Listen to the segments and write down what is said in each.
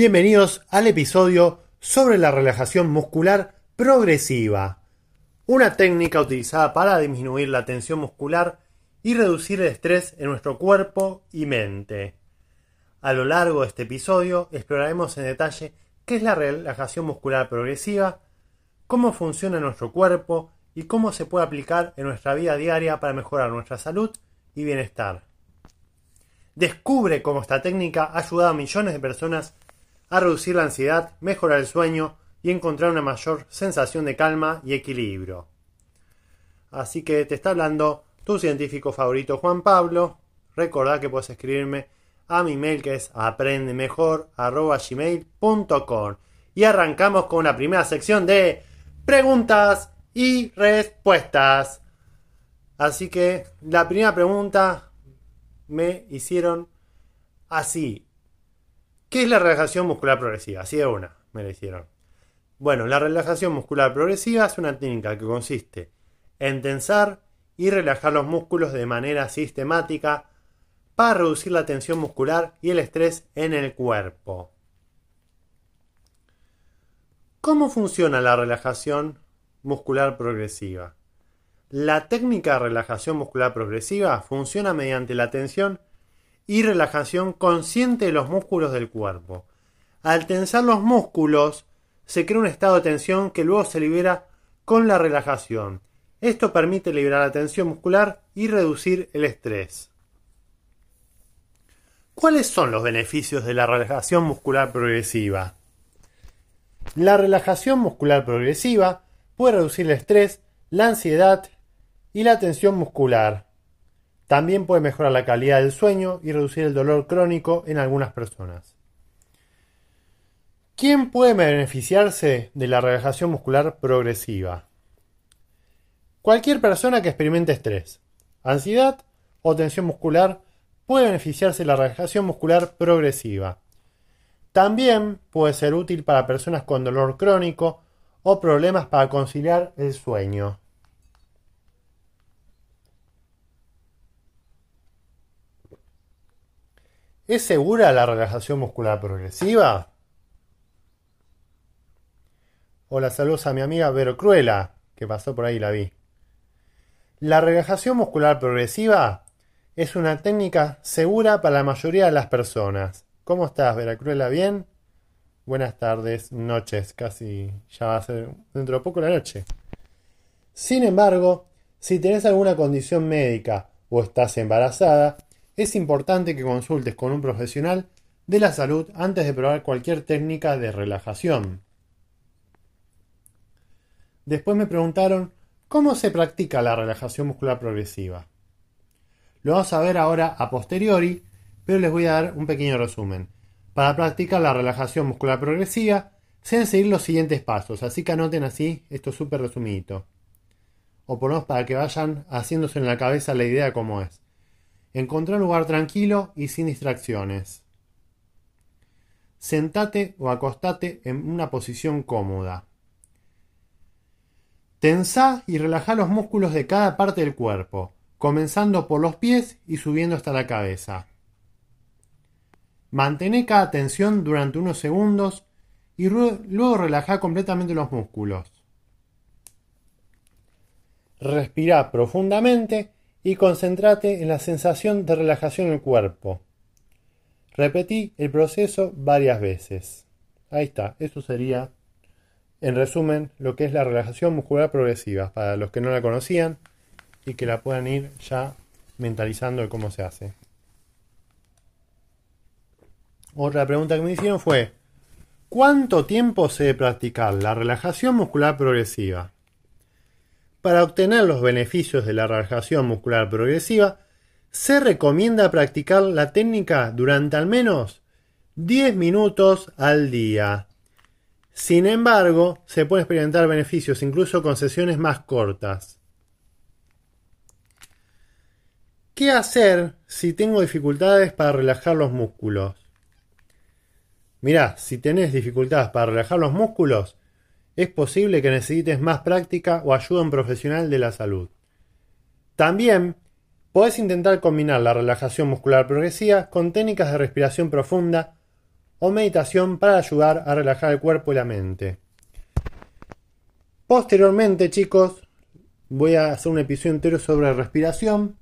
Bienvenidos al episodio sobre la relajación muscular progresiva, una técnica utilizada para disminuir la tensión muscular y reducir el estrés en nuestro cuerpo y mente. A lo largo de este episodio exploraremos en detalle qué es la relajación muscular progresiva, cómo funciona nuestro cuerpo y cómo se puede aplicar en nuestra vida diaria para mejorar nuestra salud y bienestar. Descubre cómo esta técnica ha ayudado a millones de personas a reducir la ansiedad, mejorar el sueño y encontrar una mayor sensación de calma y equilibrio. Así que te está hablando tu científico favorito Juan Pablo. Recordá que puedes escribirme a mi mail que es aprendemejor.gmail.com Y arrancamos con la primera sección de preguntas y respuestas. Así que la primera pregunta me hicieron así. ¿Qué es la relajación muscular progresiva? Así de una, me la hicieron. Bueno, la relajación muscular progresiva es una técnica que consiste en tensar y relajar los músculos de manera sistemática para reducir la tensión muscular y el estrés en el cuerpo. ¿Cómo funciona la relajación muscular progresiva? La técnica de relajación muscular progresiva funciona mediante la tensión y relajación consciente de los músculos del cuerpo. Al tensar los músculos, se crea un estado de tensión que luego se libera con la relajación. Esto permite liberar la tensión muscular y reducir el estrés. ¿Cuáles son los beneficios de la relajación muscular progresiva? La relajación muscular progresiva puede reducir el estrés, la ansiedad y la tensión muscular. También puede mejorar la calidad del sueño y reducir el dolor crónico en algunas personas. ¿Quién puede beneficiarse de la relajación muscular progresiva? Cualquier persona que experimente estrés, ansiedad o tensión muscular puede beneficiarse de la relajación muscular progresiva. También puede ser útil para personas con dolor crónico o problemas para conciliar el sueño. ¿Es segura la relajación muscular progresiva? Hola, saludos a mi amiga Vero Cruela, que pasó por ahí la vi. La relajación muscular progresiva es una técnica segura para la mayoría de las personas. ¿Cómo estás, Vera Cruela? ¿Bien? Buenas tardes, noches, casi ya va a ser dentro de poco la noche. Sin embargo, si tenés alguna condición médica o estás embarazada, es importante que consultes con un profesional de la salud antes de probar cualquier técnica de relajación. Después me preguntaron cómo se practica la relajación muscular progresiva. Lo vamos a ver ahora a posteriori, pero les voy a dar un pequeño resumen. Para practicar la relajación muscular progresiva, se deben seguir los siguientes pasos, así que anoten así esto súper resumidito. O por para que vayan haciéndose en la cabeza la idea cómo es. Encontrá un lugar tranquilo y sin distracciones. Sentate o acostate en una posición cómoda. Tensá y relajá los músculos de cada parte del cuerpo, comenzando por los pies y subiendo hasta la cabeza. Mantené cada tensión durante unos segundos y luego relajá completamente los músculos. Respirá profundamente y concéntrate en la sensación de relajación en el cuerpo. Repetí el proceso varias veces. Ahí está, eso sería, en resumen, lo que es la relajación muscular progresiva, para los que no la conocían y que la puedan ir ya mentalizando de cómo se hace. Otra pregunta que me hicieron fue, ¿cuánto tiempo se debe practicar la relajación muscular progresiva? Para obtener los beneficios de la relajación muscular progresiva, se recomienda practicar la técnica durante al menos 10 minutos al día. Sin embargo, se pueden experimentar beneficios incluso con sesiones más cortas. ¿Qué hacer si tengo dificultades para relajar los músculos? Mirá, si tenés dificultades para relajar los músculos, es posible que necesites más práctica o ayuda a un profesional de la salud. También podés intentar combinar la relajación muscular progresiva con técnicas de respiración profunda o meditación para ayudar a relajar el cuerpo y la mente. Posteriormente, chicos, voy a hacer un episodio entero sobre respiración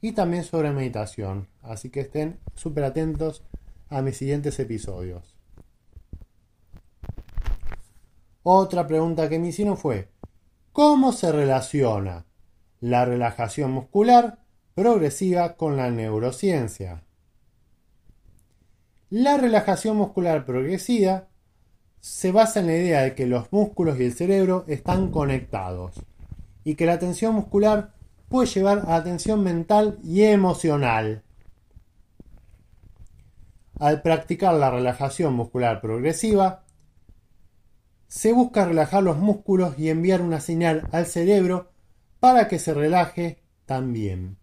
y también sobre meditación. Así que estén súper atentos a mis siguientes episodios. Otra pregunta que me hicieron fue, ¿cómo se relaciona la relajación muscular progresiva con la neurociencia? La relajación muscular progresiva se basa en la idea de que los músculos y el cerebro están conectados y que la tensión muscular puede llevar a tensión mental y emocional. Al practicar la relajación muscular progresiva, se busca relajar los músculos y enviar una señal al cerebro para que se relaje también.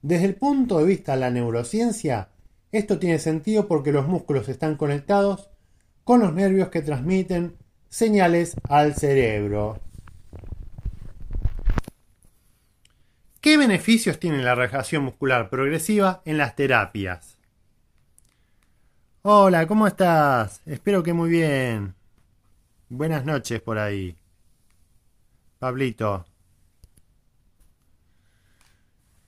Desde el punto de vista de la neurociencia, esto tiene sentido porque los músculos están conectados con los nervios que transmiten señales al cerebro. ¿Qué beneficios tiene la relajación muscular progresiva en las terapias? Hola, ¿cómo estás? Espero que muy bien. Buenas noches por ahí. Pablito.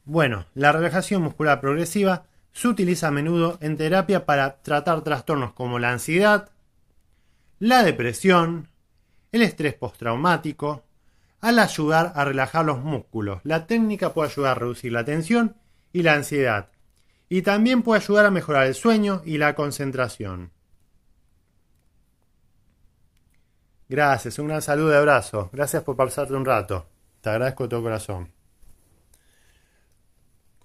Bueno, la relajación muscular progresiva se utiliza a menudo en terapia para tratar trastornos como la ansiedad, la depresión, el estrés postraumático, al ayudar a relajar los músculos. La técnica puede ayudar a reducir la tensión y la ansiedad. Y también puede ayudar a mejorar el sueño y la concentración. Gracias, un gran saludo y abrazo. Gracias por pasarte un rato. Te agradezco de todo corazón.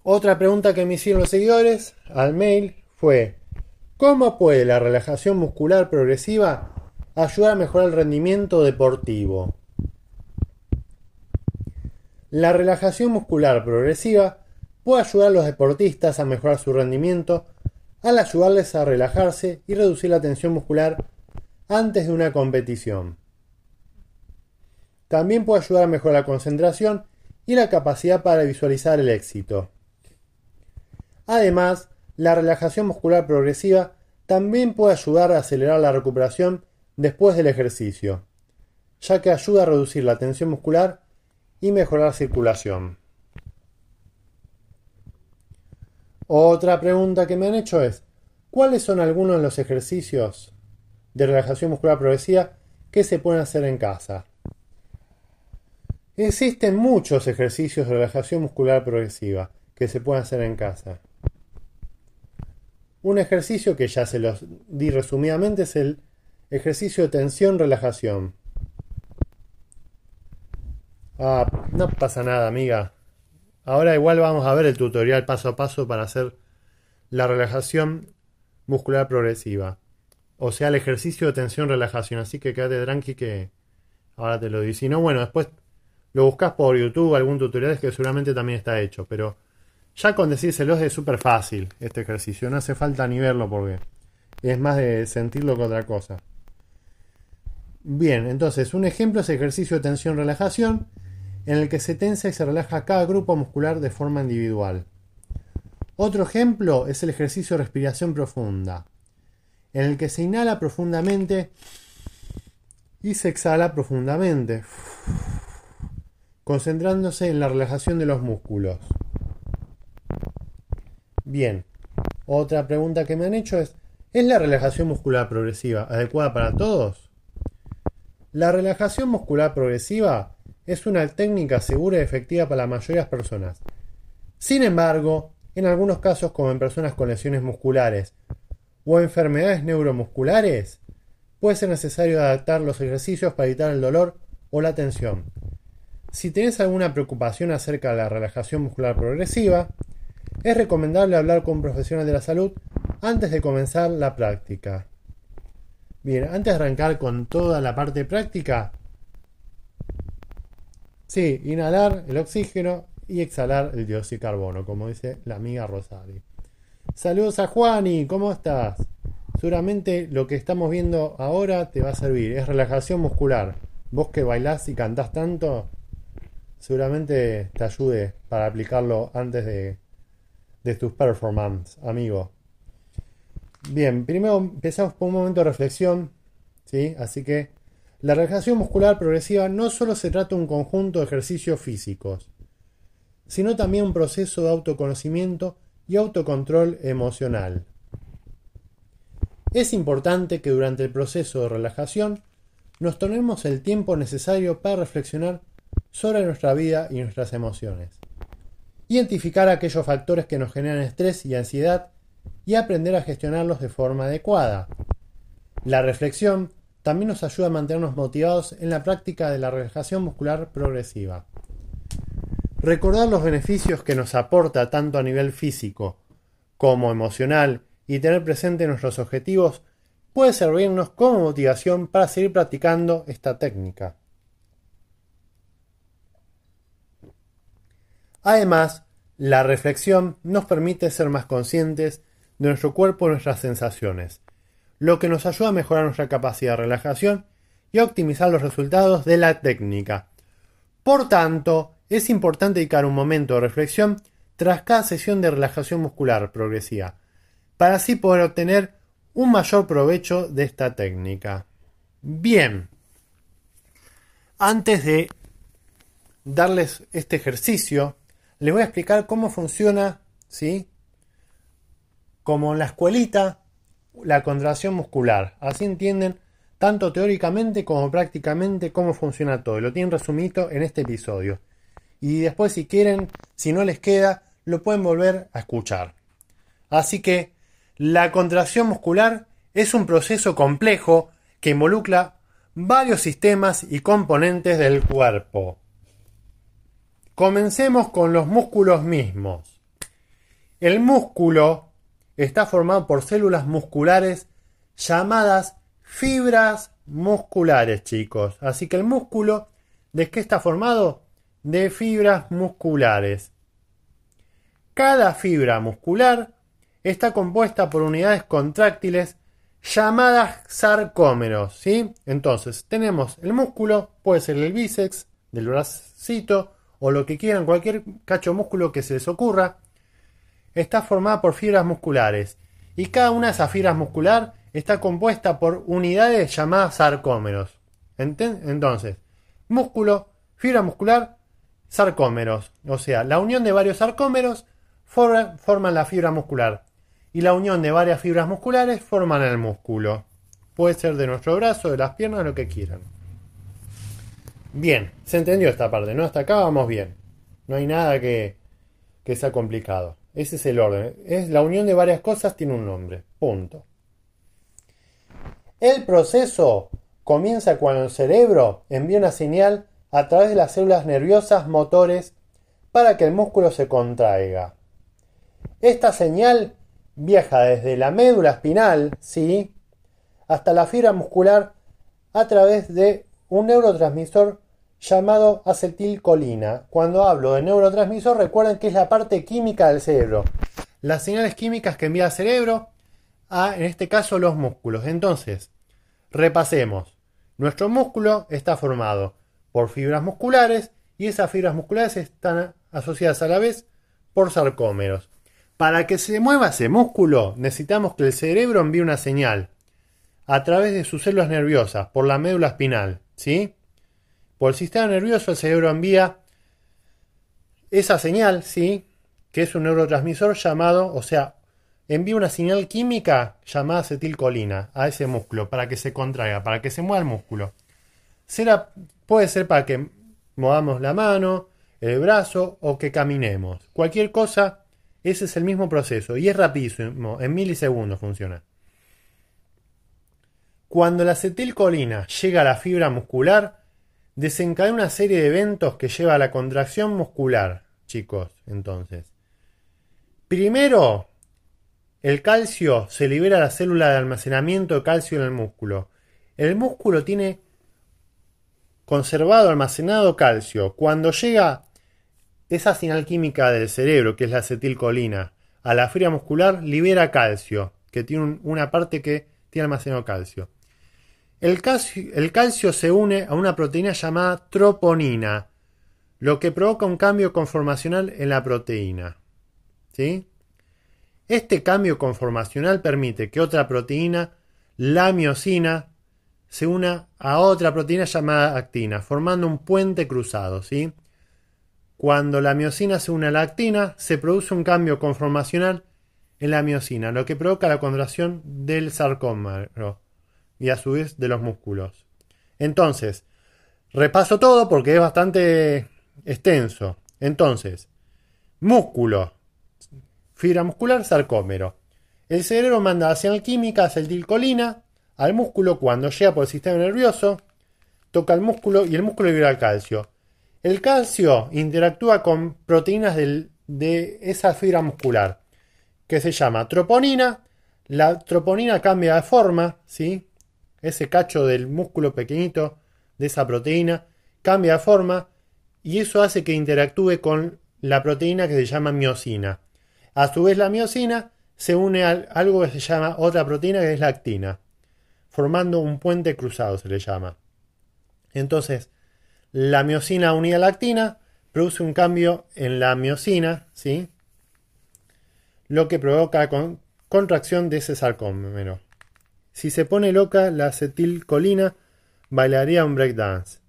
Otra pregunta que me hicieron los seguidores al mail fue, ¿cómo puede la relajación muscular progresiva ayudar a mejorar el rendimiento deportivo? La relajación muscular progresiva puede ayudar a los deportistas a mejorar su rendimiento al ayudarles a relajarse y reducir la tensión muscular antes de una competición. También puede ayudar a mejorar la concentración y la capacidad para visualizar el éxito. Además, la relajación muscular progresiva también puede ayudar a acelerar la recuperación después del ejercicio, ya que ayuda a reducir la tensión muscular y mejorar la circulación. Otra pregunta que me han hecho es, ¿cuáles son algunos de los ejercicios de relajación muscular progresiva que se pueden hacer en casa? Existen muchos ejercicios de relajación muscular progresiva que se pueden hacer en casa. Un ejercicio que ya se los di resumidamente es el ejercicio de tensión-relajación. Ah, no pasa nada, amiga. Ahora igual vamos a ver el tutorial paso a paso para hacer la relajación muscular progresiva. O sea, el ejercicio de tensión-relajación. Así que quédate tranqui que ahora te lo digo. Si no, bueno, después lo buscas por YouTube, algún tutorial que seguramente también está hecho. Pero ya con decírselos es súper fácil este ejercicio. No hace falta ni verlo porque es más de sentirlo que otra cosa. Bien, entonces un ejemplo es ejercicio de tensión-relajación en el que se tensa y se relaja cada grupo muscular de forma individual. Otro ejemplo es el ejercicio de respiración profunda, en el que se inhala profundamente y se exhala profundamente, concentrándose en la relajación de los músculos. Bien, otra pregunta que me han hecho es, ¿es la relajación muscular progresiva adecuada para todos? La relajación muscular progresiva es una técnica segura y efectiva para la mayoría de las personas. Sin embargo, en algunos casos como en personas con lesiones musculares o enfermedades neuromusculares, puede ser necesario adaptar los ejercicios para evitar el dolor o la tensión. Si tienes alguna preocupación acerca de la relajación muscular progresiva, es recomendable hablar con un profesional de la salud antes de comenzar la práctica. Bien, antes de arrancar con toda la parte práctica, sí, inhalar el oxígeno y exhalar el dióxido de carbono, como dice la amiga Rosari. Saludos a Juani, ¿cómo estás? Seguramente lo que estamos viendo ahora te va a servir, es relajación muscular. Vos que bailás y cantás tanto, seguramente te ayude para aplicarlo antes de, de tus performances, amigo. Bien, primero empezamos por un momento de reflexión, ¿sí? Así que la relajación muscular progresiva no solo se trata de un conjunto de ejercicios físicos, sino también un proceso de autoconocimiento y autocontrol emocional. Es importante que durante el proceso de relajación nos tomemos el tiempo necesario para reflexionar sobre nuestra vida y nuestras emociones. Identificar aquellos factores que nos generan estrés y ansiedad y aprender a gestionarlos de forma adecuada. La reflexión también nos ayuda a mantenernos motivados en la práctica de la relajación muscular progresiva. Recordar los beneficios que nos aporta tanto a nivel físico como emocional y tener presente nuestros objetivos puede servirnos como motivación para seguir practicando esta técnica. Además, la reflexión nos permite ser más conscientes de nuestro cuerpo y nuestras sensaciones, lo que nos ayuda a mejorar nuestra capacidad de relajación y a optimizar los resultados de la técnica. Por tanto, es importante dedicar un momento de reflexión tras cada sesión de relajación muscular progresiva, para así poder obtener un mayor provecho de esta técnica. Bien, antes de darles este ejercicio, les voy a explicar cómo funciona, ¿sí? como en la escuelita, la contracción muscular. Así entienden tanto teóricamente como prácticamente cómo funciona todo. Lo tienen resumido en este episodio. Y después si quieren, si no les queda, lo pueden volver a escuchar. Así que la contracción muscular es un proceso complejo que involucra varios sistemas y componentes del cuerpo. Comencemos con los músculos mismos. El músculo está formado por células musculares llamadas fibras musculares, chicos. Así que el músculo, ¿de qué está formado? De fibras musculares. Cada fibra muscular está compuesta por unidades contráctiles llamadas sarcómeros, ¿sí? Entonces, tenemos el músculo, puede ser el bíceps del bracito o lo que quieran, cualquier cacho músculo que se les ocurra está formada por fibras musculares y cada una de esas fibras muscular está compuesta por unidades llamadas sarcómeros. Entonces, músculo, fibra muscular, sarcómeros. O sea, la unión de varios sarcómeros forman la fibra muscular y la unión de varias fibras musculares forman el músculo. Puede ser de nuestro brazo, de las piernas, lo que quieran. Bien, se entendió esta parte, ¿no? Hasta acá vamos bien. No hay nada que, que sea complicado. Ese es el orden. Es la unión de varias cosas tiene un nombre. Punto. El proceso comienza cuando el cerebro envía una señal a través de las células nerviosas motores para que el músculo se contraiga. Esta señal viaja desde la médula espinal, ¿sí? hasta la fibra muscular a través de un neurotransmisor llamado acetilcolina. Cuando hablo de neurotransmisor, recuerden que es la parte química del cerebro. Las señales químicas que envía el cerebro a, en este caso, los músculos. Entonces, repasemos. Nuestro músculo está formado por fibras musculares y esas fibras musculares están asociadas a la vez por sarcómeros. Para que se mueva ese músculo, necesitamos que el cerebro envíe una señal a través de sus células nerviosas por la médula espinal, ¿sí? Por el sistema nervioso el cerebro envía esa señal, ¿sí? Que es un neurotransmisor llamado, o sea, envía una señal química llamada acetilcolina a ese músculo para que se contraiga, para que se mueva el músculo. Puede ser para que movamos la mano, el brazo o que caminemos. Cualquier cosa, ese es el mismo proceso y es rapidísimo, en milisegundos funciona. Cuando la acetilcolina llega a la fibra muscular, desencadena una serie de eventos que lleva a la contracción muscular, chicos, entonces. Primero, el calcio se libera a la célula de almacenamiento de calcio en el músculo. El músculo tiene conservado, almacenado calcio. Cuando llega esa señal química del cerebro, que es la acetilcolina, a la fibra muscular, libera calcio, que tiene una parte que tiene almacenado calcio. El calcio, el calcio se une a una proteína llamada troponina, lo que provoca un cambio conformacional en la proteína. ¿Sí? Este cambio conformacional permite que otra proteína, la miocina, se una a otra proteína llamada actina, formando un puente cruzado. ¿sí? Cuando la miocina se une a la actina, se produce un cambio conformacional en la miocina, lo que provoca la contracción del sarcómero y a su vez de los músculos. Entonces, repaso todo porque es bastante extenso. Entonces, músculo, fibra muscular, sarcómero. El cerebro manda señal química acetilcolina al músculo cuando llega por el sistema nervioso, toca el músculo y el músculo libera calcio. El calcio interactúa con proteínas de esa fibra muscular, que se llama troponina. La troponina cambia de forma, ¿sí? Ese cacho del músculo pequeñito de esa proteína cambia de forma y eso hace que interactúe con la proteína que se llama miocina. A su vez la miocina se une a algo que se llama otra proteína que es la actina formando un puente cruzado, se le llama. Entonces, la miocina unida a la actina produce un cambio en la miocina, ¿sí? Lo que provoca con contracción de ese sarcómero. Si se pone loca, la acetilcolina bailaría un breakdance.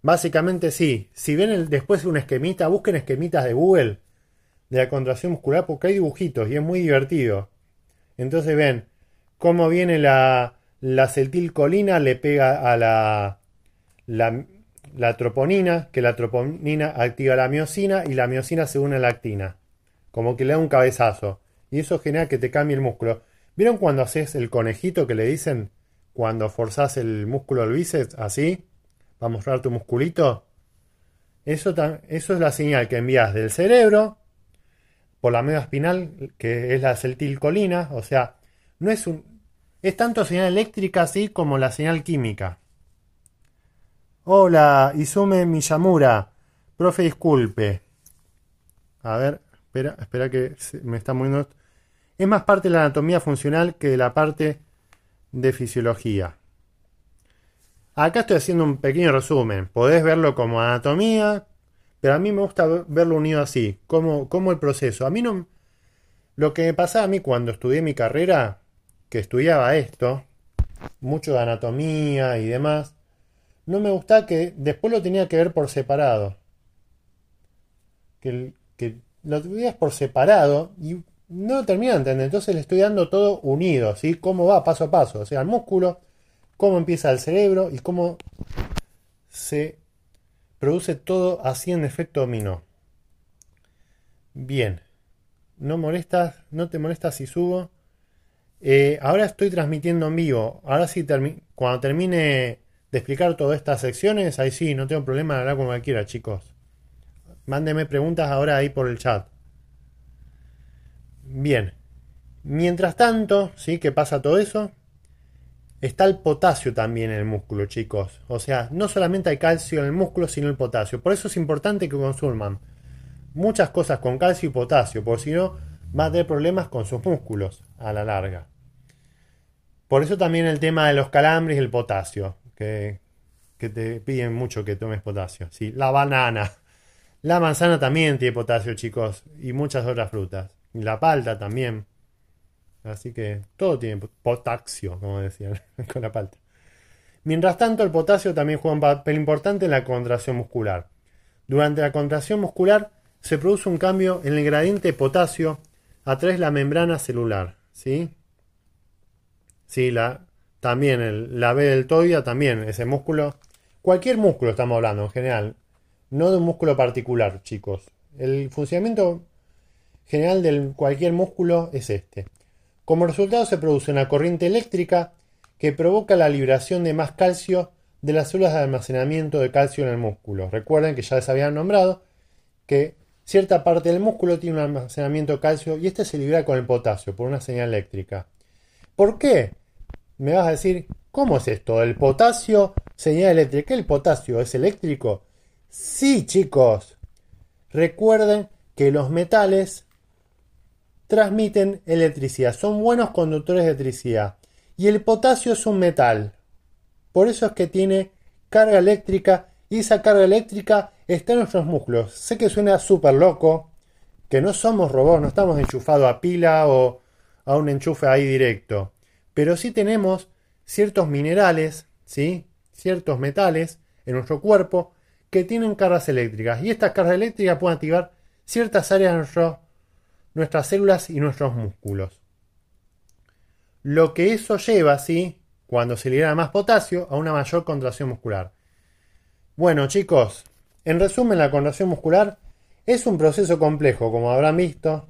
Básicamente sí. Si ven después un esquemita, busquen esquemitas de Google de la contracción muscular porque hay dibujitos y es muy divertido. Entonces ven cómo viene la, la acetilcolina le pega a la, la, troponina, que la troponina activa la miocina y la miocina se une a la actina. Como que le da un cabezazo. Y eso genera que te cambie el músculo. ¿Vieron cuando haces el conejito que le dicen cuando forzás el músculo del bíceps así? Para mostrar tu musculito. Eso, eso es la señal que envías del cerebro por la media espinal, que es la acetilcolina. O sea, no es un, es tanto señal eléctrica así como la señal química. Hola, Izume Miyamura. Profe, disculpe. A ver, espera, espera que me está moviendo. Es más parte de la anatomía funcional que de la parte de fisiología. Acá estoy haciendo un pequeño resumen. Podés verlo como anatomía, pero a mí me gusta verlo unido así, como, como el proceso. A mí no... Lo que me pasaba a mí cuando estudié mi carrera que estudiaba esto, mucho de anatomía y demás, no me gustaba que después lo tenía que ver por separado. Que, lo veías por separado y no termina de entender. Entonces le estoy dando todo unido, ¿sí? Cómo va paso a paso. O sea, el músculo, cómo empieza el cerebro y cómo se produce todo así en efecto dominó. Bien. No molestas, no te molestas si subo. Eh, ahora estoy transmitiendo en vivo. Ahora sí, cuando termine de explicar todas estas secciones, ahí sí, no tengo problema de hablar como quiera, chicos. Mándenme preguntas ahora ahí por el chat. Bien. Mientras tanto, ¿sí? ¿Qué pasa todo eso? Está el potasio también en el músculo, chicos. O sea, no solamente hay calcio en el músculo, sino el potasio. Por eso es importante que consuman muchas cosas con calcio y potasio, porque si no, va a tener problemas con sus músculos a la larga. Por eso también el tema de los calambres y el potasio, que, te piden mucho que tomes potasio. Sí, la banana. La manzana también tiene potasio, chicos, y muchas otras frutas. Y la palta también. Así que todo tiene potasio, como decían con la palta. Mientras tanto, el potasio también juega un papel importante en la contracción muscular. Durante la contracción muscular se produce un cambio en el gradiente de potasio a través de la membrana celular. ¿sí? Sí, la, también el, la B deltoide, también ese músculo. Cualquier músculo estamos hablando en general, no de un músculo particular, chicos. El funcionamiento general de cualquier músculo es este. Como resultado se produce una corriente eléctrica que provoca la liberación de más calcio de las células de almacenamiento de calcio en el músculo. Recuerden que ya les habían nombrado que cierta parte del músculo tiene un almacenamiento de calcio y este se libera con el potasio por una señal eléctrica. ¿Por qué? Me vas a decir, ¿cómo es esto? ¿El potasio, señal eléctrica? ¿El potasio es eléctrico? Sí, chicos. Recuerden que los metales transmiten electricidad, son buenos conductores de electricidad. Y el potasio es un metal. Por eso es que tiene carga eléctrica y esa carga eléctrica está en nuestros músculos. Sé que suena súper loco, que no somos robots, no estamos enchufados a pila o a un enchufe ahí directo. Pero sí tenemos ciertos minerales, ¿sí? ciertos metales en nuestro cuerpo que tienen cargas eléctricas. Y estas cargas eléctricas pueden activar ciertas áreas de nuestras células y nuestros músculos. Lo que eso lleva, ¿sí? cuando se libera más potasio, a una mayor contracción muscular. Bueno, chicos, en resumen, la contracción muscular es un proceso complejo, como habrán visto,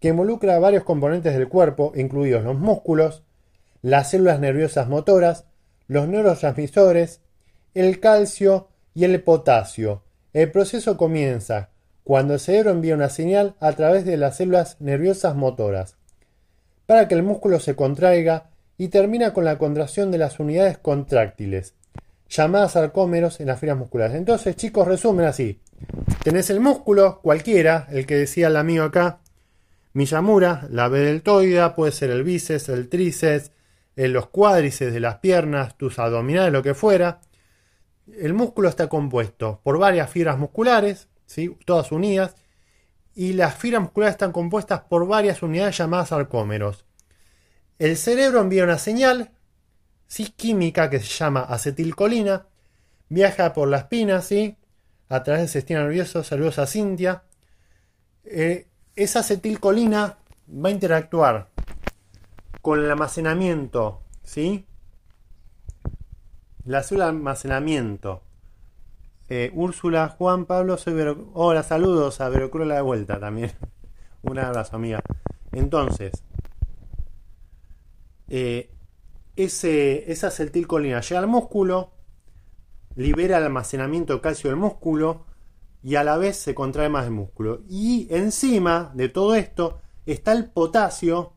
que involucra varios componentes del cuerpo, incluidos los músculos, las células nerviosas motoras, los neurotransmisores, el calcio y el potasio. El proceso comienza cuando el cerebro envía una señal a través de las células nerviosas motoras para que el músculo se contraiga y termina con la contracción de las unidades contráctiles, llamadas arcómeros en las fibras musculares. Entonces, chicos, resumen así. Tenés el músculo, cualquiera, el que decía el amigo acá, Miyamura, la B deltoida, puede ser el bíceps, el tríceps, en los cuádriceps de las piernas, tus abdominales, lo que fuera. El músculo está compuesto por varias fibras musculares, ¿sí? todas unidas, y las fibras musculares están compuestas por varias unidades llamadas arcómeros. El cerebro envía una señal ¿sí? química que se llama acetilcolina, viaja por la espina, ¿sí? a través del sistema nervioso, celulosa cintia. Eh, esa acetilcolina va a interactuar con el almacenamiento, ¿sí? La célula almacenamiento. Eh, Úrsula, Juan, Pablo, soy Vero... Hola, saludos a Verocruz de vuelta también. Un abrazo, amiga. Entonces, eh, ese, esa acetilcolina llega al músculo, libera el almacenamiento de calcio del músculo y a la vez se contrae más el músculo. Y encima de todo esto está el potasio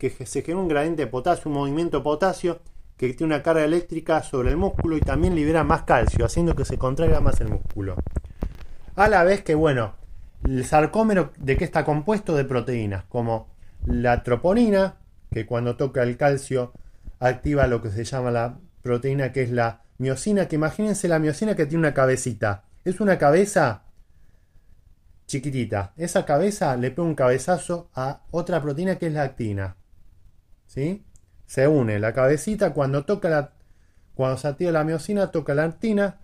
que se genera un gradiente de potasio, un movimiento potasio que tiene una carga eléctrica sobre el músculo y también libera más calcio, haciendo que se contraiga más el músculo. A la vez que, bueno, el sarcómero de qué está compuesto de proteínas, como la troponina, que cuando toca el calcio activa lo que se llama la proteína que es la miocina, que imagínense la miocina que tiene una cabecita. Es una cabeza chiquitita. Esa cabeza le pone un cabezazo a otra proteína que es la actina. ¿Sí? Se une la cabecita cuando toca la cuando se activa la miocina, toca la actina,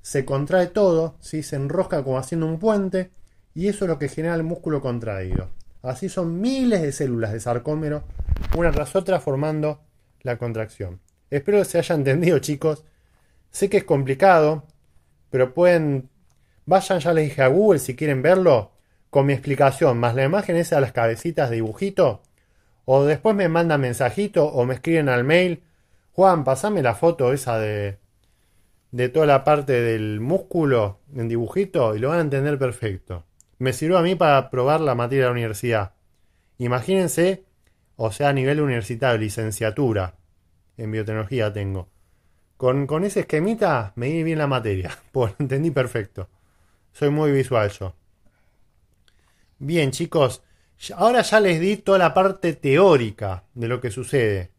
se contrae todo, ¿sí? se enrosca como haciendo un puente y eso es lo que genera el músculo contraído. Así son miles de células de sarcómero, una tras otra formando la contracción. Espero que se haya entendido, chicos. Sé que es complicado, pero pueden. Vayan, ya les dije a Google si quieren verlo, con mi explicación, más la imagen esa de las cabecitas de dibujito. O después me mandan mensajito o me escriben al mail. Juan, pasame la foto esa de, de toda la parte del músculo en dibujito y lo van a entender perfecto. Me sirvió a mí para probar la materia de la universidad. Imagínense, o sea, a nivel universitario, licenciatura en biotecnología tengo. Con, con ese esquemita me di bien la materia, pues entendí perfecto. Soy muy visual yo. Bien, chicos, Ahora ya les di toda la parte teórica de lo que sucede.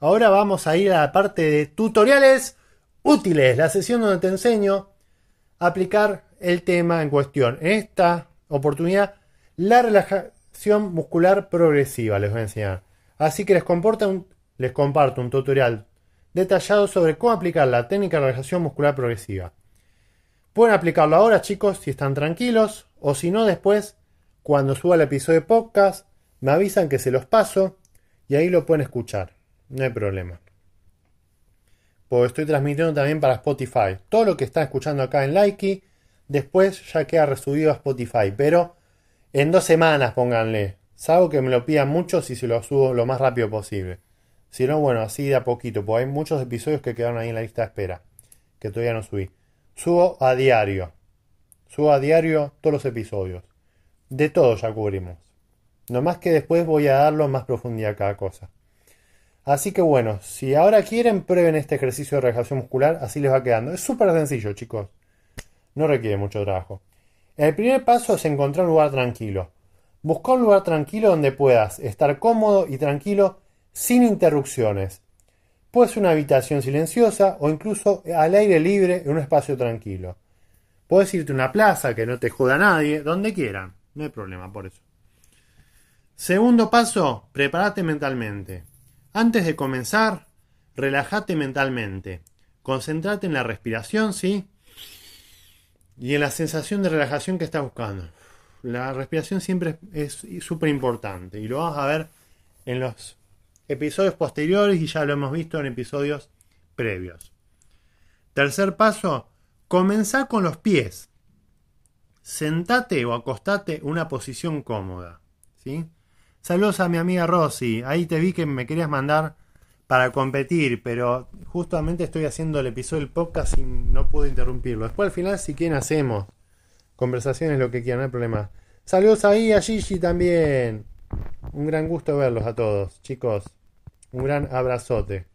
Ahora vamos a ir a la parte de tutoriales útiles, la sesión donde te enseño a aplicar el tema en cuestión. En esta oportunidad, la relajación muscular progresiva les voy a enseñar. Así que les, les comparto un tutorial detallado sobre cómo aplicar la técnica de relajación muscular progresiva. Pueden aplicarlo ahora, chicos, si están tranquilos, o si no, después cuando suba el episodio de podcast, me avisan que se los paso y ahí lo pueden escuchar. No hay problema. Porque estoy transmitiendo también para Spotify. Todo lo que están escuchando acá en Likey, después ya queda resubido a Spotify. Pero en dos semanas pónganle. Salvo que me lo pidan mucho si se lo subo lo más rápido posible. Si no, bueno, así de a poquito. Porque hay muchos episodios que quedaron ahí en la lista de espera. Que todavía no subí. Subo a diario. Subo a diario todos los episodios. De todo ya cubrimos. No más que después voy a darlo más profundidad a cada cosa. Así que bueno, si ahora quieren, prueben este ejercicio de relajación muscular, así les va quedando. Es súper sencillo, chicos. No requiere mucho trabajo. El primer paso es encontrar un lugar tranquilo. Busca un lugar tranquilo donde puedas estar cómodo y tranquilo sin interrupciones. Puede ser una habitación silenciosa o incluso al aire libre en un espacio tranquilo. Puedes irte a una plaza que no te joda nadie, donde quieran. No hay problema por eso. Segundo paso, prepárate mentalmente. Antes de comenzar, relájate mentalmente. Concéntrate en la respiración, ¿sí? Y en la sensación de relajación que estás buscando. La respiración siempre es súper importante y lo vamos a ver en los episodios posteriores y ya lo hemos visto en episodios previos. Tercer paso, comenzar con los pies. Sentate o acostate una posición cómoda. ¿sí? Saludos a mi amiga Rosy. Ahí te vi que me querías mandar para competir, pero justamente estoy haciendo el episodio del podcast y no puedo interrumpirlo. Después al final, si quieren, hacemos conversaciones, lo que quieran, no hay problema. Saludos ahí a Gigi también. Un gran gusto verlos a todos, chicos. Un gran abrazote.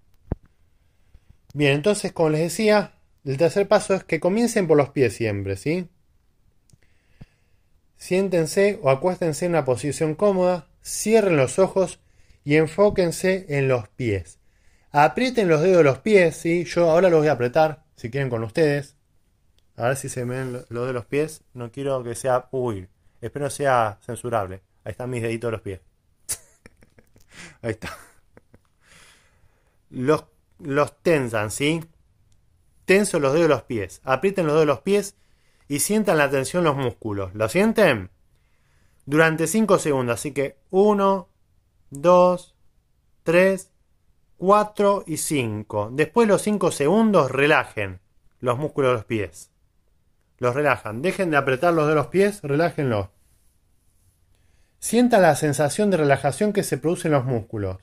Bien, entonces, como les decía, el tercer paso es que comiencen por los pies siempre, ¿sí? Siéntense o acuéstense en una posición cómoda, cierren los ojos y enfóquense en los pies. Aprieten los dedos de los pies, ¿sí? Yo ahora los voy a apretar, si quieren, con ustedes. A ver si se me ven los de los pies. No quiero que sea... Uy, espero sea censurable. Ahí están mis deditos de los pies. Ahí está. Los, los tensan, ¿sí? Tenso los dedos de los pies. Aprieten los dedos de los pies y sientan la tensión en los músculos. ¿Lo sienten? durante 5 segundos. Así que 1, 2, 3, 4 y 5. Después los 5 segundos relajen los músculos de los pies. Los relajan. Dejen de apretarlos de los pies, relájenlos. Sientan la sensación de relajación que se produce en los músculos.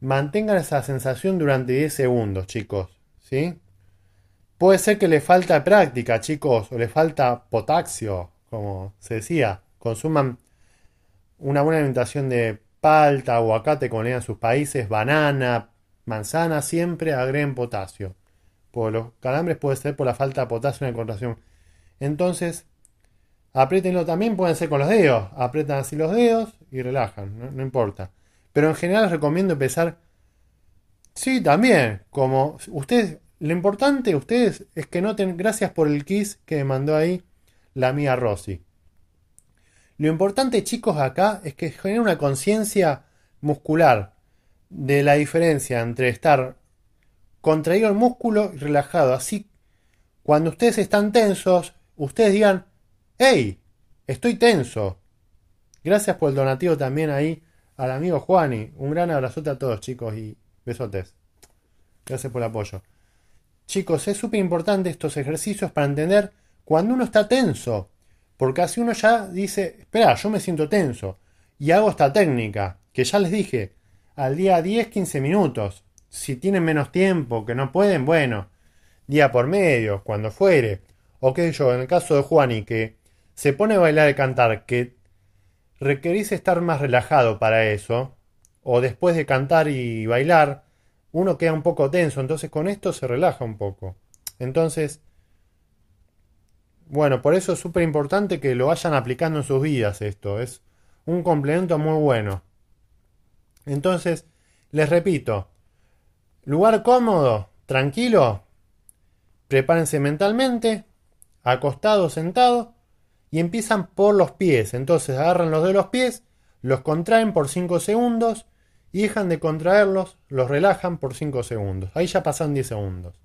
Mantengan esa sensación durante 10 segundos, chicos. ¿Sí? Puede ser que le falta práctica, chicos, o le falta potasio, como se decía, consuman una buena alimentación de palta, aguacate, como en sus países, banana, manzana, siempre agreguen potasio. Por los calambres puede ser por la falta de potasio en la contracción. Entonces, apriétenlo también, pueden ser con los dedos. Aprietan así los dedos y relajan, no, importa. Pero en general recomiendo empezar. Sí, también. Como ustedes, lo importante ustedes es que noten, gracias por el kiss que mandó ahí la amiga Rosy. Lo importante, chicos, acá es que genera una conciencia muscular de la diferencia entre estar contraído el músculo y relajado. Así, cuando ustedes están tensos, ustedes digan, ¡Hey! Estoy tenso. Gracias por el donativo también ahí al amigo Juani. Un gran abrazote a todos, chicos, y besotes. Gracias por el apoyo. Chicos, es súper importante estos ejercicios para entender cuando uno está tenso, porque así uno ya dice, espera, yo me siento tenso, y hago esta técnica, que ya les dije, al día 10, 15 minutos. Si tienen menos tiempo, que no pueden, bueno, día por medio, cuando fuere. O qué yo, en el caso de Juani, que se pone a bailar y cantar, que requerís estar más relajado para eso, o después de cantar y bailar, uno queda un poco tenso, entonces con esto se relaja un poco. Entonces, bueno, por eso es súper importante que lo vayan aplicando en sus vidas esto. Es un complemento muy bueno. Entonces, les repito, lugar cómodo, tranquilo, prepárense mentalmente, acostado, sentado, y empiezan por los pies. Entonces agarran los de los pies, los contraen por 5 segundos y dejan de contraerlos, los relajan por 5 segundos. Ahí ya pasan 10 segundos.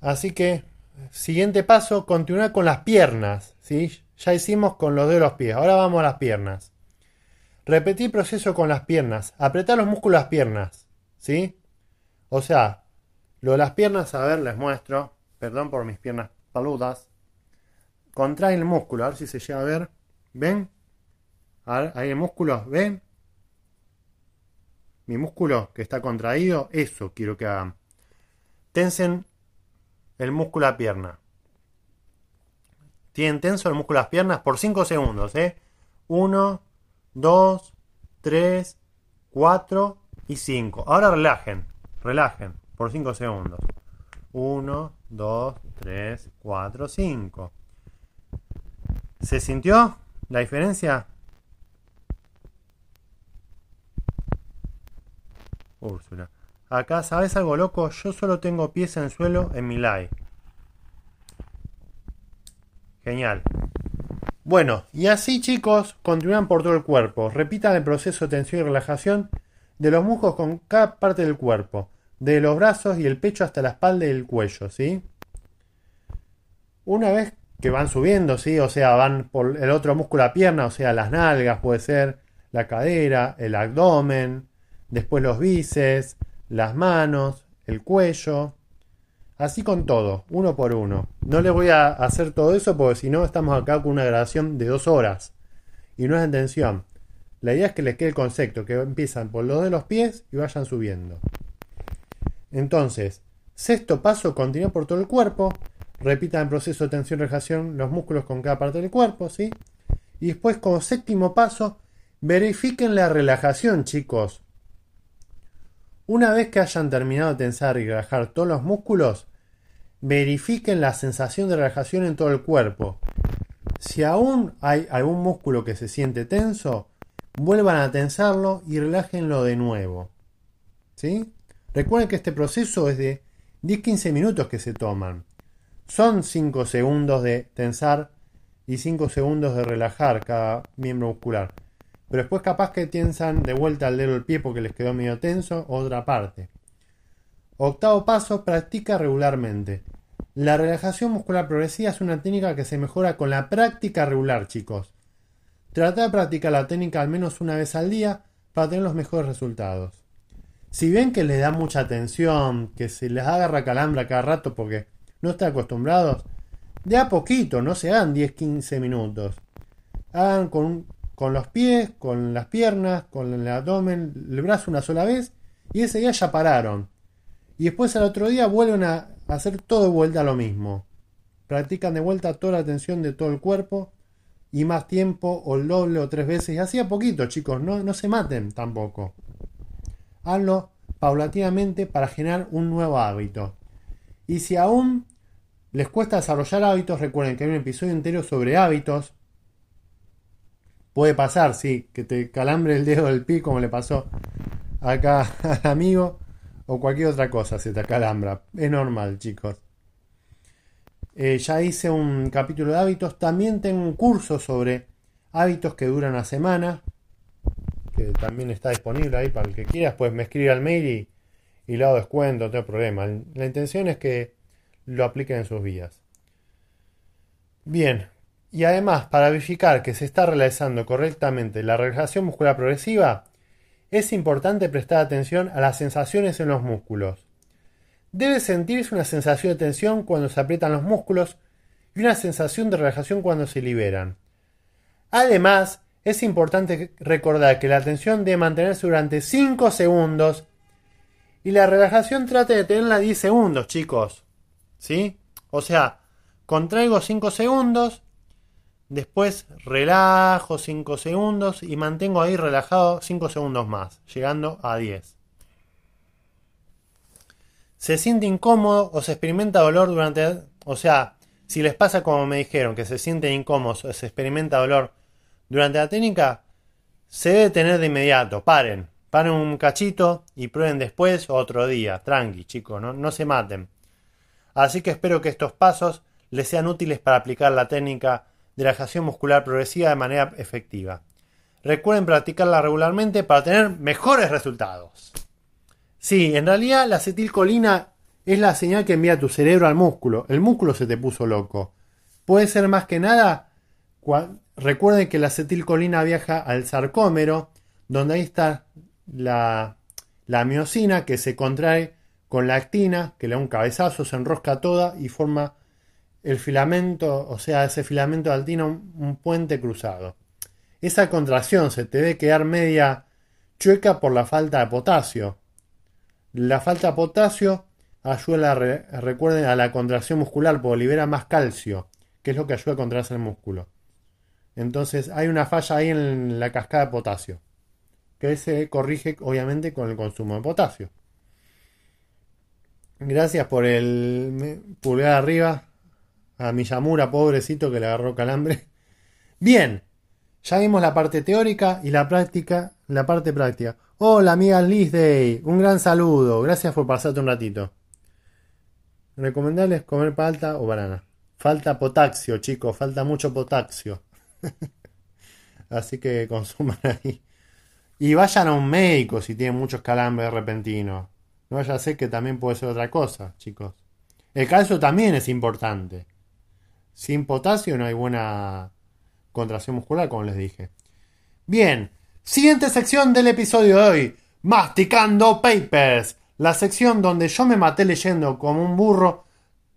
Así que Siguiente paso, continuar con las piernas. ¿sí? Ya hicimos con los de los pies. Ahora vamos a las piernas. Repetir proceso con las piernas. Apretar los músculos de las piernas. ¿Sí? O sea, lo de las piernas, a ver, les muestro. Perdón por mis piernas paludas. Contrae el músculo, a ver si se llega a ver. ¿Ven? A ver, ahí el músculo, ¿ven? Mi músculo que está contraído, eso quiero que hagan. Tensen el músculo a pierna. tienen tenso el músculo de las piernas por 5 segundos, ¿eh? 1, 2, 3, 4 y 5. Ahora relajen, relajen por 5 segundos. 1, 2, 3, 4, 5. ¿Se sintió la diferencia? Úrsula. Acá, ¿sabes algo loco? Yo solo tengo pies en suelo en mi live. Genial. Bueno, y así chicos, continúan por todo el cuerpo. Repitan el proceso de tensión y relajación de los muslos con cada parte del cuerpo, de los brazos y el pecho hasta la espalda y el cuello, ¿sí? Una vez que van subiendo, ¿sí? O sea, van por el otro músculo a pierna, o sea, las nalgas, puede ser la cadera, el abdomen, después los bíceps, las manos, el cuello, Así con todo, uno por uno. No les voy a hacer todo eso porque si no estamos acá con una grabación de dos horas. Y no es intención. La idea es que les quede el concepto, que empiezan por los de los pies y vayan subiendo. Entonces, sexto paso, continúa por todo el cuerpo. Repitan el proceso de tensión y relajación los músculos con cada parte del cuerpo, ¿sí? Y después, como séptimo paso, verifiquen la relajación, chicos. Una vez que hayan terminado de tensar y relajar todos los músculos, verifiquen la sensación de relajación en todo el cuerpo. Si aún hay algún músculo que se siente tenso, vuelvan a tensarlo y relájenlo de nuevo. ¿Sí? Recuerden que este proceso es de 10-15 minutos que se toman. Son 5 segundos de tensar y 5 segundos de relajar cada miembro muscular. Pero después capaz que tensan de vuelta al dedo del pie porque les quedó medio tenso, otra parte. Octavo paso, practica regularmente. La relajación muscular progresiva es una técnica que se mejora con la práctica regular, chicos. Trata de practicar la técnica al menos una vez al día para tener los mejores resultados. Si ven que les da mucha tensión, que se les agarra calambra cada rato porque no están acostumbrados, de a poquito, no se hagan 10-15 minutos. Hagan con con los pies, con las piernas, con el abdomen, el brazo una sola vez y ese día ya pararon. Y después al otro día vuelven a hacer todo de vuelta lo mismo. Practican de vuelta toda la tensión de todo el cuerpo y más tiempo o el doble o tres veces. Y así a poquito, chicos, no, no se maten tampoco. Hazlo paulatinamente para generar un nuevo hábito. Y si aún les cuesta desarrollar hábitos, recuerden que hay un episodio entero sobre hábitos Puede pasar, sí, que te calambre el dedo del pie como le pasó acá al amigo o cualquier otra cosa se te calambra. Es normal, chicos. Eh, ya hice un capítulo de hábitos. También tengo un curso sobre hábitos que duran una semana. Que también está disponible ahí para el que quieras. Pues me escribe al mail y, y le hago descuento, no tengo problema. La intención es que lo apliquen en sus vidas. Bien, y además, para verificar que se está realizando correctamente la relajación muscular progresiva, es importante prestar atención a las sensaciones en los músculos. Debe sentirse una sensación de tensión cuando se aprietan los músculos y una sensación de relajación cuando se liberan. Además, es importante recordar que la tensión debe mantenerse durante 5 segundos y la relajación trate de tenerla 10 segundos, chicos. ¿Sí? O sea, contraigo 5 segundos, Después relajo 5 segundos y mantengo ahí relajado 5 segundos más, llegando a 10. Se siente incómodo o se experimenta dolor durante... O sea, si les pasa como me dijeron, que se sienten incómodos o se experimenta dolor durante la técnica, se debe tener de inmediato. Paren. Paren un cachito y prueben después otro día. Tranqui, chicos, no, no se maten. Así que espero que estos pasos les sean útiles para aplicar la técnica de relajación muscular progresiva de manera efectiva. Recuerden practicarla regularmente para tener mejores resultados. Sí, en realidad la acetilcolina es la señal que envía tu cerebro al músculo. El músculo se te puso loco. Puede ser más que nada. Recuerden que la acetilcolina viaja al sarcómero, donde ahí está la, la miocina que se contrae con la actina, que le da un cabezazo, se enrosca toda y forma el filamento, o sea, ese filamento de altina, un, puente cruzado. Esa contracción se te debe quedar media chueca por la falta de potasio. La falta de potasio ayuda, recuerden, a la contracción muscular porque libera más calcio. que es lo que ayuda a contraerse el músculo. Entonces hay una falla ahí en la cascada de potasio, que se corrige obviamente con el consumo de potasio. Gracias por el pulgar arriba a Miyamura, pobrecito que le agarró calambre. Bien, ya vimos la parte teórica y la práctica, la parte práctica. Hola amiga Liz Day, un gran saludo, gracias por pasarte un ratito. Recomendarles comer palta o banana. Falta potasio, chicos, falta mucho potasio. Así que consuman ahí. Y vayan a un médico si tienen muchos calambres repentinos. No vaya a ser que también puede ser otra cosa, chicos. El calcio también es importante. Sin potasio no hay buena contracción muscular, como les dije. Bien, siguiente sección del episodio de hoy. Masticando Papers. La sección donde yo me maté leyendo como un burro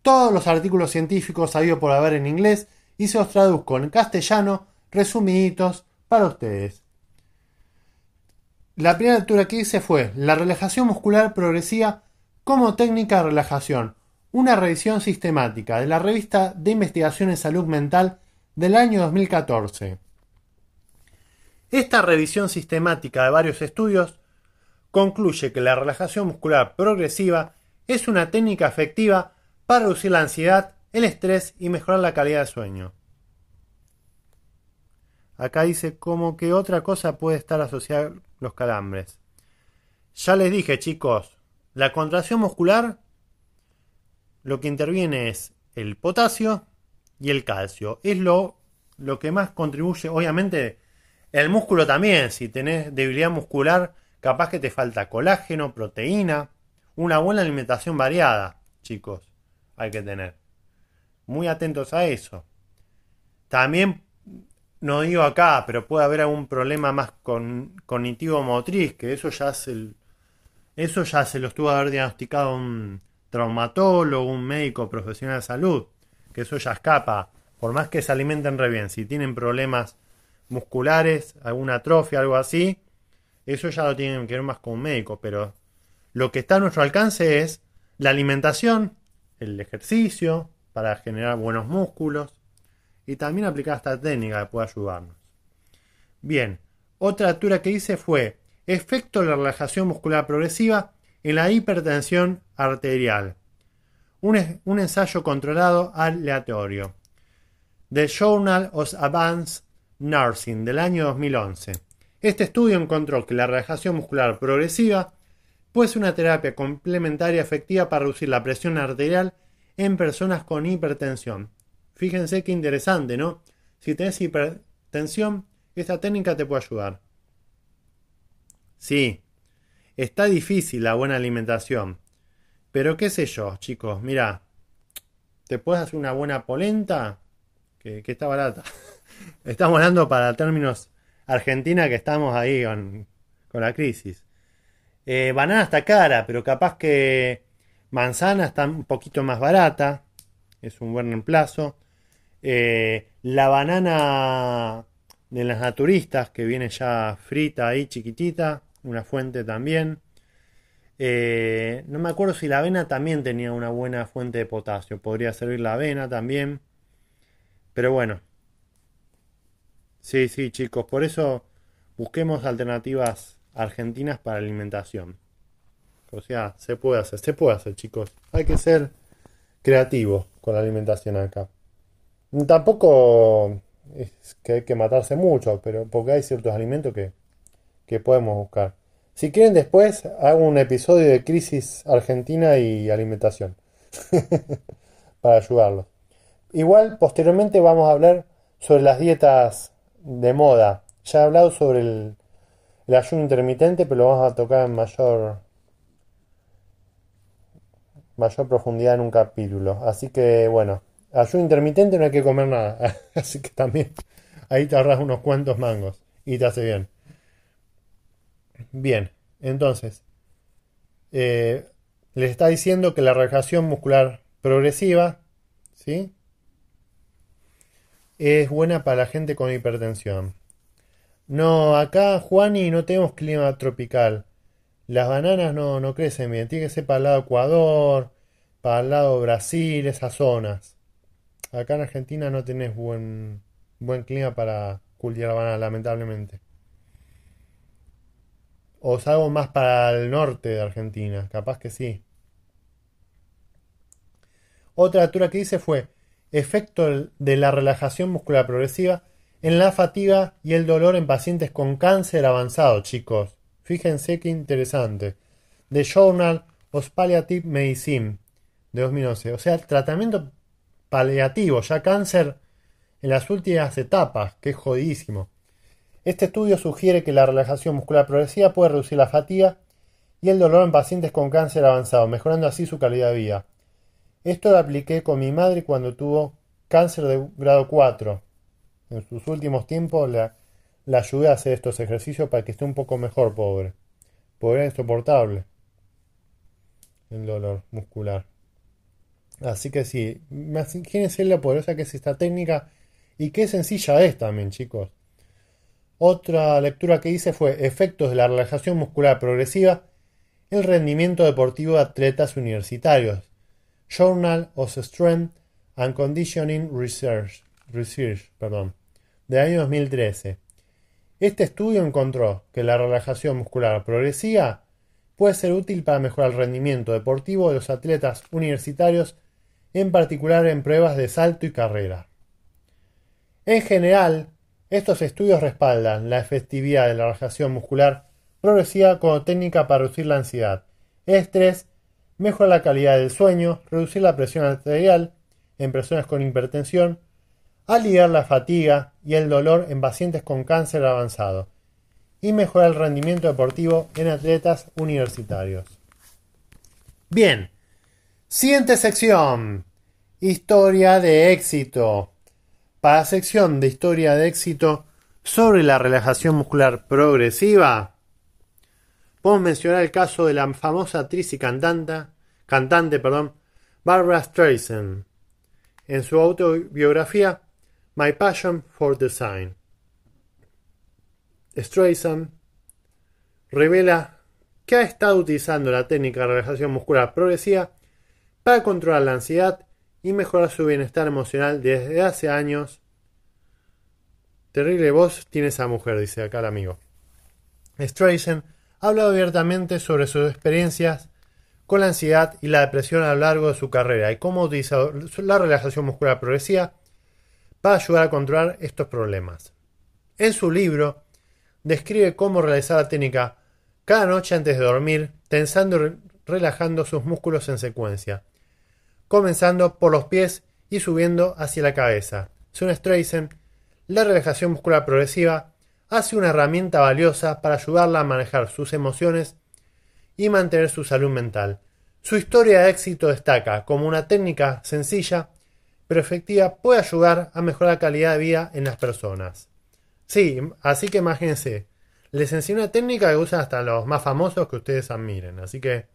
todos los artículos científicos habido por haber en inglés y se los traduzco en castellano, resumiditos, para ustedes. La primera lectura que hice fue La relajación muscular progresiva como técnica de relajación, una revisión sistemática de la revista de investigación en salud mental del año 2014. Esta revisión sistemática de varios estudios concluye que la relajación muscular progresiva es una técnica efectiva para reducir la ansiedad, el estrés y mejorar la calidad de sueño. Acá dice como que otra cosa puede estar asociada a los calambres. Ya les dije, chicos, la contracción muscular lo que interviene es el potasio y el calcio. Es lo, lo que más contribuye, obviamente, el músculo también. Si tenés debilidad muscular, capaz que te falta colágeno, proteína, una buena alimentación variada, chicos, hay que tener. Muy atentos a eso. También no digo acá, pero puede haber algún problema más con, cognitivo motriz, que eso ya se, eso ya se lo estuvo a haber diagnosticado un traumatólogo, un médico profesional de salud, que eso ya escapa, por más que se alimenten re bien, si tienen problemas musculares, alguna atrofia, algo así, eso ya lo tienen que ver más con un médico, pero lo que está a nuestro alcance es la alimentación, el ejercicio para generar buenos músculos, y también aplicar esta técnica que puede ayudarnos. Bien, otra lectura que hice fue efecto de la relajación muscular progresiva en la hipertensión arterial. Un, un ensayo controlado aleatorio. The Journal of Advanced Nursing del año 2011. Este estudio encontró que la relajación muscular progresiva puede ser una terapia complementaria efectiva para reducir la presión arterial en personas con hipertensión Fíjense qué interesante, ¿no? Si tenés hipertensión, esta técnica te puede ayudar. Sí, está difícil la buena alimentación. Pero qué sé yo, chicos, mira, te puedes hacer una buena polenta, que, está barata. Estamos hablando para términos Argentina, que estamos ahí con, la crisis. Eh, banana está cara, pero capaz que manzana está un poquito más barata. Es un buen reemplazo. Eh, la banana de las naturistas, que viene ya frita ahí, chiquitita. Una fuente también. Eh, no me acuerdo si la avena también tenía una buena fuente de potasio. Podría servir la avena también. Pero bueno. Sí, sí, chicos. Por eso busquemos alternativas argentinas para alimentación. O sea, se puede hacer, se puede hacer, chicos. Hay que ser creativos con la alimentación acá. Tampoco es que hay que matarse mucho, pero porque hay ciertos alimentos que, que podemos buscar. Si quieren después hago un episodio de crisis argentina y alimentación para ayudarlos. Igual posteriormente vamos a hablar sobre las dietas de moda. Ya he hablado sobre el, el ayuno intermitente, pero lo vamos a tocar en mayor mayor profundidad en un capítulo. Así que bueno, ayuno intermitente no hay que comer nada. Así que también ahí te ahorras unos cuantos mangos y te hace bien. Bien, entonces, eh, les está diciendo que la relajación muscular progresiva, ¿sí? Es buena para la gente con hipertensión. No, acá, Juani, no tenemos clima tropical. Las bananas no, no crecen bien. Tiene que ser para el lado Ecuador, para el lado Brasil, esas zonas. acá en Argentina no tenés buen, buen clima para cultivar banana, lamentablemente. O salgo más para el norte de Argentina, capaz que sí. Otra lectura que hice fue efecto de la relajación muscular progresiva en la fatiga y el dolor en pacientes con cáncer avanzado, chicos. Fíjense qué interesante. The Journal of Palliative Medicine de 2011. O sea, tratamiento paliativo, ya cáncer en las últimas etapas, que es jodidísimo. Este estudio sugiere que la relajación muscular progresiva puede reducir la fatiga y el dolor en pacientes con cáncer avanzado, mejorando así su calidad de vida. Esto lo apliqué con mi madre cuando tuvo cáncer de grado 4. En sus últimos tiempos la, ayudé a hacer estos ejercicios para que esté un poco mejor, pobre. Pobre insoportable el dolor muscular. Así que sí, imagínense la poderosa que es esta técnica y qué sencilla es también, chicos. Otra lectura que hice fue Efectos de la relajación muscular progresiva el rendimiento deportivo de atletas universitarios. Journal of Strength and Conditioning Research, Research del año 2013. Este estudio encontró que la relajación muscular progresiva puede ser útil para mejorar el rendimiento deportivo de los atletas universitarios, en particular en pruebas de salto y carrera. En general, estos estudios respaldan la efectividad de la relajación muscular progresiva como técnica para reducir la ansiedad, estrés, mejorar la calidad del sueño, reducir la presión arterial en personas con hipertensión, aliviar la fatiga y el dolor en pacientes con cáncer avanzado y mejorar el rendimiento deportivo en atletas universitarios. Bien, siguiente sección, historia de éxito. Para la sección de historia de éxito sobre la relajación muscular progresiva, podemos mencionar el caso de la famosa actriz y cantante, Barbara Streisand, en su autobiografía My Passion for Design. Streisand revela que ha estado utilizando la técnica de relajación muscular progresiva para controlar la ansiedad y mejorar su bienestar emocional desde hace años. Terrible voz tiene esa mujer, dice acá el amigo. Streisand ha hablado abiertamente sobre sus experiencias con la ansiedad y la depresión a lo largo de su carrera y cómo ha utilizado la relajación muscular progresiva para ayudar a controlar estos problemas. En su libro, describe cómo realizar la técnica cada noche antes de dormir, tensando y relajando sus músculos en secuencia, comenzando por los pies y subiendo hacia la cabeza. Según Streisand, la relajación muscular progresiva hace una herramienta valiosa para ayudarla a manejar sus emociones y mantener su salud mental. Su historia de éxito destaca como una técnica sencilla pero efectiva puede ayudar a mejorar la calidad de vida en las personas. Sí, así que imagínense, les enseño una técnica que usan hasta los más famosos que ustedes admiren, así que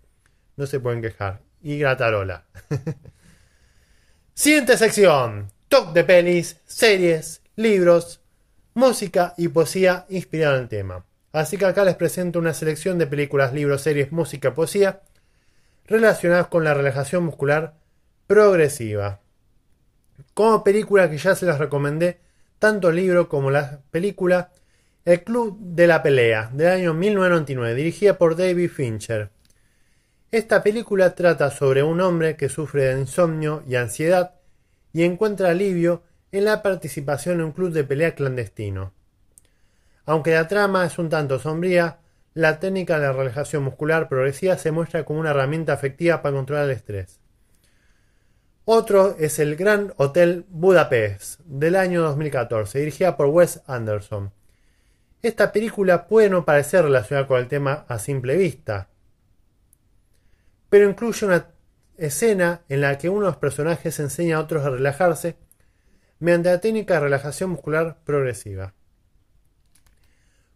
no se pueden quejar. Y gratarola. Siguiente sección. Top de pelis, series, libros, música y poesía inspirada en el tema. Así que acá les presento una selección de películas, libros, series, música, poesía relacionadas con la relajación muscular progresiva. Como película que ya se las recomendé, tanto el libro como la película El Club de la Pelea, del año 1999, dirigida por David Fincher. Esta película trata sobre un hombre que sufre de insomnio y ansiedad y encuentra alivio en la participación en un club de pelea clandestino. Aunque la trama es un tanto sombría, la técnica de la relajación muscular progresiva se muestra como una herramienta efectiva para controlar el estrés. Otro es el Gran Hotel Budapest del año 2014, dirigida por Wes Anderson. Esta película puede no parecer relacionada con el tema a simple vista, pero incluye una escena en la que uno de los personajes enseña a otros a relajarse mediante la técnica de relajación muscular progresiva.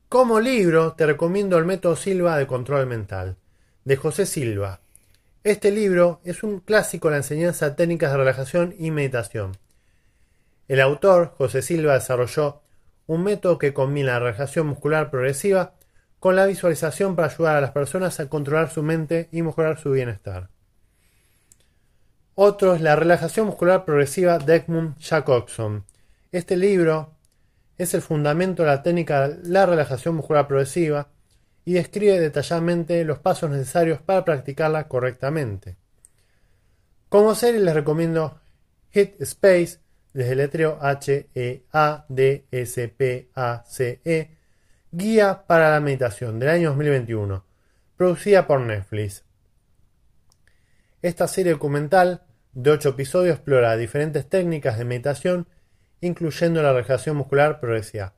Como libro te recomiendo el método Silva de control mental, de José Silva, este libro es un clásico de la enseñanza de técnicas de relajación y meditación. El autor, José Silva, desarrolló un método que combina la relajación muscular progresiva con la visualización para ayudar a las personas a controlar su mente y mejorar su bienestar. Otro es La relajación muscular progresiva de Edmund Jacobson. Este libro es el fundamento de la técnica de la relajación muscular progresiva y describe detalladamente los pasos necesarios para practicarla correctamente. Como serie les recomiendo Hit Space, desde el letreo H-E-A-D-S-P-A-C-E, Guía para la Meditación del año 2021, producida por Netflix. Esta serie documental de ocho episodios explora diferentes técnicas de meditación, incluyendo la relajación muscular progresiva.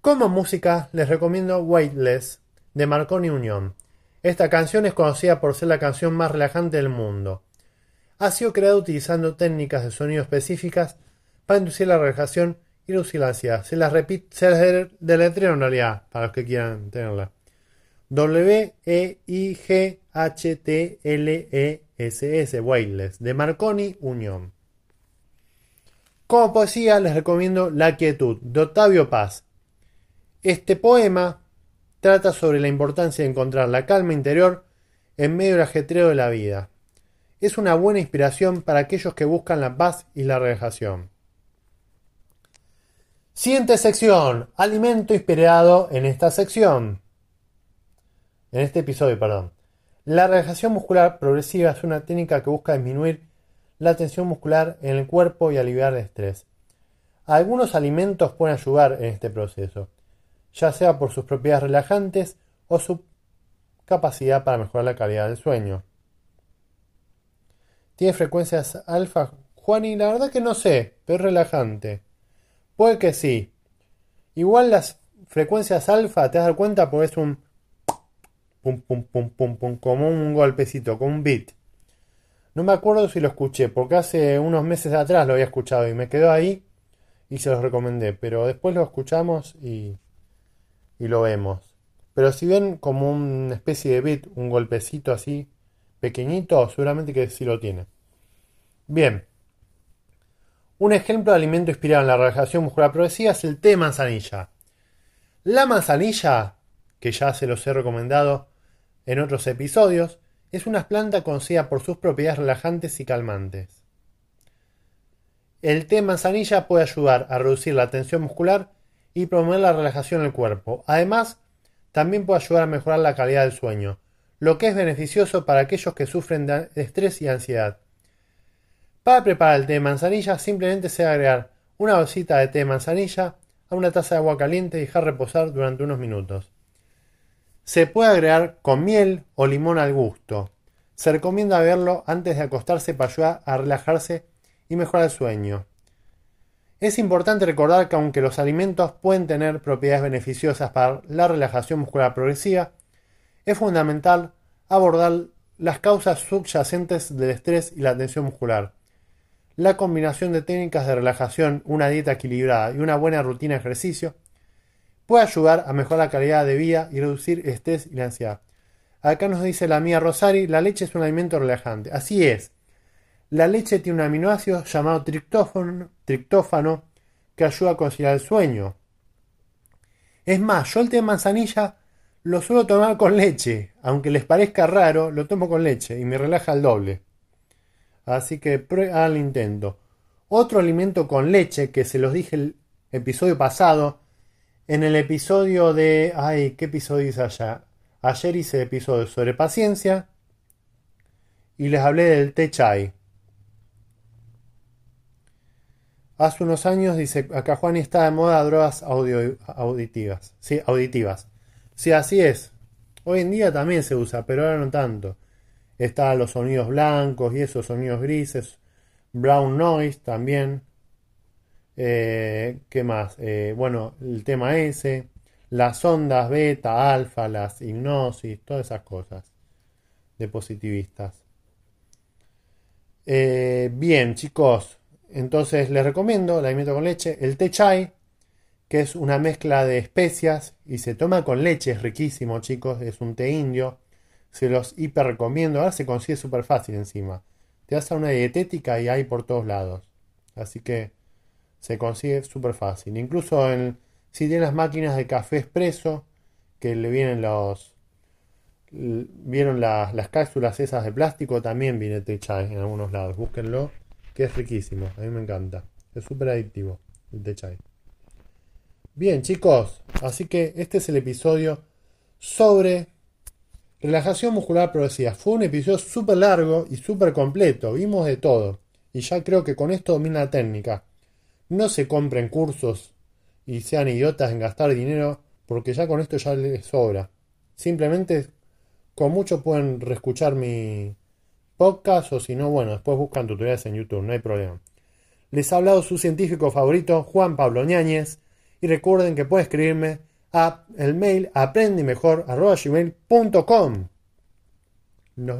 Como música, les recomiendo Weightless de Marconi Unión. Esta canción es conocida por ser la canción más relajante del mundo. Ha sido creada utilizando técnicas de sonido específicas para inducir la relajación y. Se las repito, se las deletreo en realidad, para los que quieran tenerla. W-E-I-G-H-T-L-E-S-S, Weightless, de Marconi Unión. Como poesía les recomiendo La quietud, de Octavio Paz. Este poema trata sobre la importancia de encontrar la calma interior en medio del ajetreo de la vida. Es una buena inspiración para aquellos que buscan la paz y la relajación. Siguiente sección, alimento inspirado en esta sección. En este episodio, perdón. La relajación muscular progresiva es una técnica que busca disminuir la tensión muscular en el cuerpo y aliviar el estrés. Algunos alimentos pueden ayudar en este proceso ya sea por sus propiedades relajantes o su capacidad para mejorar la calidad del sueño. ¿Tiene frecuencias alfa? Juan, y la verdad que no sé, pero es relajante. Puede que sí. Igual las frecuencias alfa, te das cuenta, porque es un pum pum pum pum pum, como un golpecito, como un beat. No me acuerdo si lo escuché, porque hace unos meses atrás lo había escuchado y me quedó ahí y se los recomendé, pero después lo escuchamos y y lo vemos. Pero si ven como una especie de bit, un golpecito así pequeñito, seguramente que sí lo tiene. Bien. Un ejemplo de alimento inspirado en la relajación muscular progresiva es el té de manzanilla. La manzanilla, que ya se los he recomendado en otros episodios, es una planta conocida por sus propiedades relajantes y calmantes. El té de manzanilla puede ayudar a reducir la tensión muscular y promover la relajación del cuerpo. Además, también puede ayudar a mejorar la calidad del sueño, lo que es beneficioso para aquellos que sufren de estrés y ansiedad. Para preparar el té de manzanilla, simplemente se agregar una bolsita de té de manzanilla a una taza de agua caliente y dejar reposar durante unos minutos. Se puede agregar con miel o limón al gusto. Se recomienda beberlo antes de acostarse para ayudar a relajarse y mejorar el sueño. Es importante recordar que aunque los alimentos pueden tener propiedades beneficiosas para la relajación muscular progresiva, es fundamental abordar las causas subyacentes del estrés y la tensión muscular. La combinación de técnicas de relajación, una dieta equilibrada y una buena rutina de ejercicio puede ayudar a mejorar la calidad de vida y reducir estrés y la ansiedad. Acá nos dice la mía Rosari, la leche es un alimento relajante. Así es. La leche tiene un aminoácido llamado triptófano, que ayuda a conciliar el sueño. Es más, yo el té de manzanilla lo suelo tomar con leche. Aunque les parezca raro, lo tomo con leche y me relaja al doble. Así que al intento. Otro alimento con leche que se los dije el episodio pasado. En el episodio de. Ay, ¿qué episodio hice allá? Ayer hice episodio sobre paciencia. Y les hablé del té chai. Hace unos años, dice acá Juan, está de moda drogas auditivas. Sí, auditivas. Sí, así es. Hoy en día también se usa, pero ahora no tanto. Están los sonidos blancos y esos sonidos grises. Brown noise también. Eh, ¿Qué más? Eh, bueno, el tema ese. Las ondas beta, alfa, las hipnosis, todas esas cosas. De positivistas. Eh, bien, chicos. Entonces les recomiendo el alimento con leche, el té chai, que es una mezcla de especias y se toma con leche, es riquísimo chicos, es un té indio, se los hiper recomiendo, ahora se consigue súper fácil encima. Te das a una dietética y hay por todos lados. Así que se consigue súper fácil. Incluso en, si tienes las máquinas de café expreso, que le vienen los, vieron las cápsulas esas de plástico, también viene té chai en algunos lados. Búsquenlo, que es riquísimo. A mí me encanta. Es súper adictivo el té chai. Bien, chicos, así que este es el episodio sobre relajación muscular progresiva. Fue un episodio súper largo y súper completo. Vimos de todo. Y ya creo que con esto domina la técnica. No se compren cursos y sean idiotas en gastar dinero porque ya con esto ya les sobra. Simplemente con mucho pueden reescuchar mi podcast o si no, bueno, después buscan tutoriales en YouTube, no hay problema. Les ha hablado su científico favorito, Juan Pablo Ñáñez, y recuerden que pueden escribirme a el mail aprendimejor.gmail.com. Nos